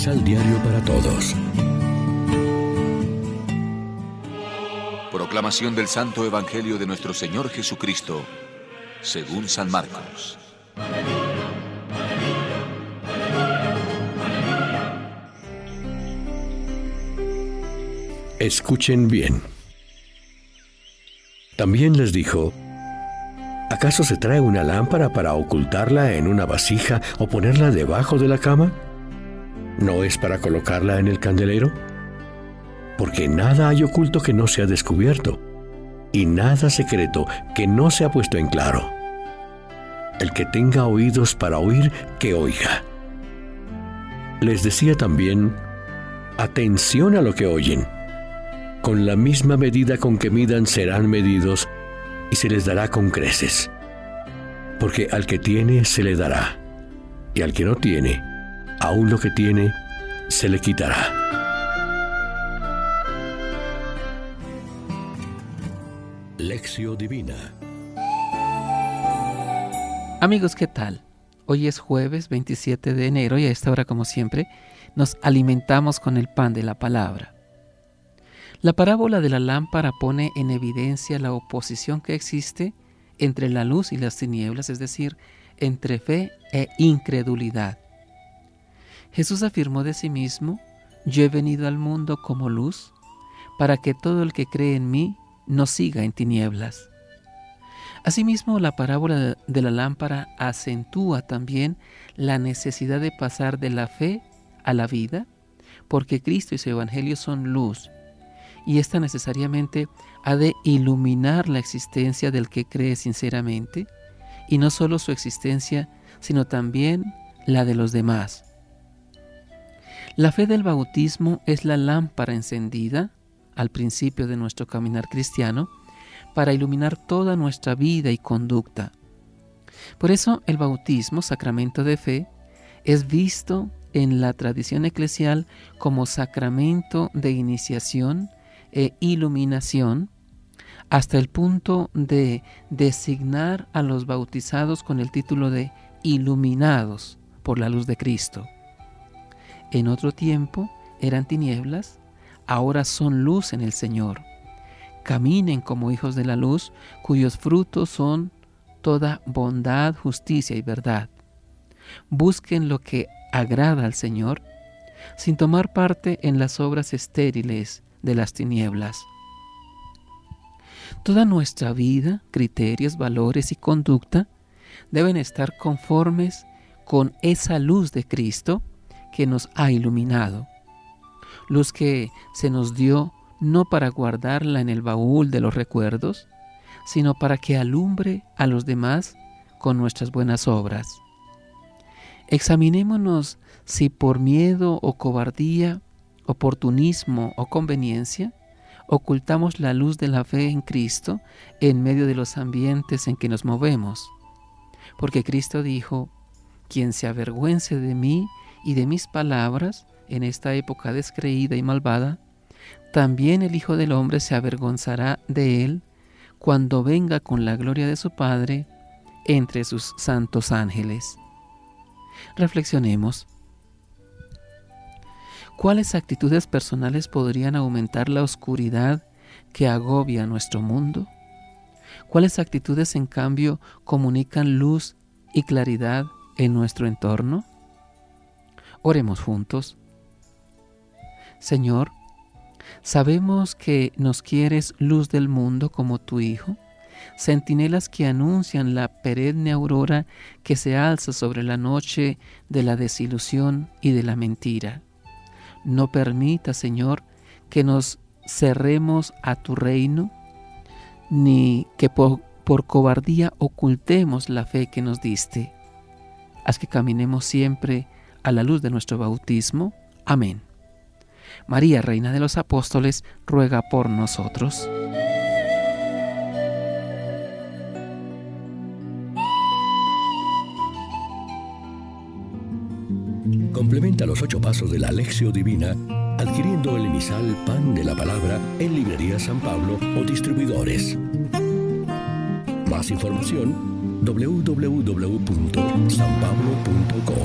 Misal Diario para Todos. Proclamación del Santo Evangelio de nuestro Señor Jesucristo, según San Marcos. Escuchen bien. También les dijo, ¿acaso se trae una lámpara para ocultarla en una vasija o ponerla debajo de la cama? ¿No es para colocarla en el candelero? Porque nada hay oculto que no sea descubierto, y nada secreto que no sea puesto en claro. El que tenga oídos para oír, que oiga. Les decía también, atención a lo que oyen con la misma medida con que midan serán medidos y se les dará con creces. Porque al que tiene se le dará, y al que no tiene, aún lo que tiene, se le quitará. Lección Divina Amigos, ¿qué tal? Hoy es jueves 27 de enero y a esta hora, como siempre, nos alimentamos con el pan de la palabra. La parábola de la lámpara pone en evidencia la oposición que existe entre la luz y las tinieblas, es decir, entre fe e incredulidad. Jesús afirmó de sí mismo, yo he venido al mundo como luz, para que todo el que cree en mí no siga en tinieblas. Asimismo, la parábola de la lámpara acentúa también la necesidad de pasar de la fe a la vida, porque Cristo y su Evangelio son luz y esta necesariamente ha de iluminar la existencia del que cree sinceramente, y no solo su existencia, sino también la de los demás. La fe del bautismo es la lámpara encendida al principio de nuestro caminar cristiano para iluminar toda nuestra vida y conducta. Por eso el bautismo, sacramento de fe, es visto en la tradición eclesial como sacramento de iniciación e iluminación hasta el punto de designar a los bautizados con el título de iluminados por la luz de Cristo. En otro tiempo eran tinieblas, ahora son luz en el Señor. Caminen como hijos de la luz, cuyos frutos son toda bondad, justicia y verdad. Busquen lo que agrada al Señor, sin tomar parte en las obras estériles de las tinieblas. Toda nuestra vida, criterios, valores y conducta deben estar conformes con esa luz de Cristo que nos ha iluminado. Luz que se nos dio no para guardarla en el baúl de los recuerdos, sino para que alumbre a los demás con nuestras buenas obras. Examinémonos si por miedo o cobardía oportunismo o conveniencia, ocultamos la luz de la fe en Cristo en medio de los ambientes en que nos movemos. Porque Cristo dijo, quien se avergüence de mí y de mis palabras en esta época descreída y malvada, también el Hijo del Hombre se avergonzará de él cuando venga con la gloria de su Padre entre sus santos ángeles. Reflexionemos. ¿Cuáles actitudes personales podrían aumentar la oscuridad que agobia nuestro mundo? ¿Cuáles actitudes, en cambio, comunican luz y claridad en nuestro entorno? Oremos juntos. Señor, sabemos que nos quieres luz del mundo como tu Hijo, centinelas que anuncian la perenne aurora que se alza sobre la noche de la desilusión y de la mentira. No permita, Señor, que nos cerremos a tu reino, ni que por, cobardía ocultemos la fe que nos diste. Haz que caminemos siempre a la luz de nuestro bautismo. Amén. María, Reina de los Apóstoles, ruega por nosotros. Complementa los ocho pasos de la Alexio Divina adquiriendo el emisal Pan de la Palabra en Librería San Pablo o distribuidores. Más información www.sanpablo.co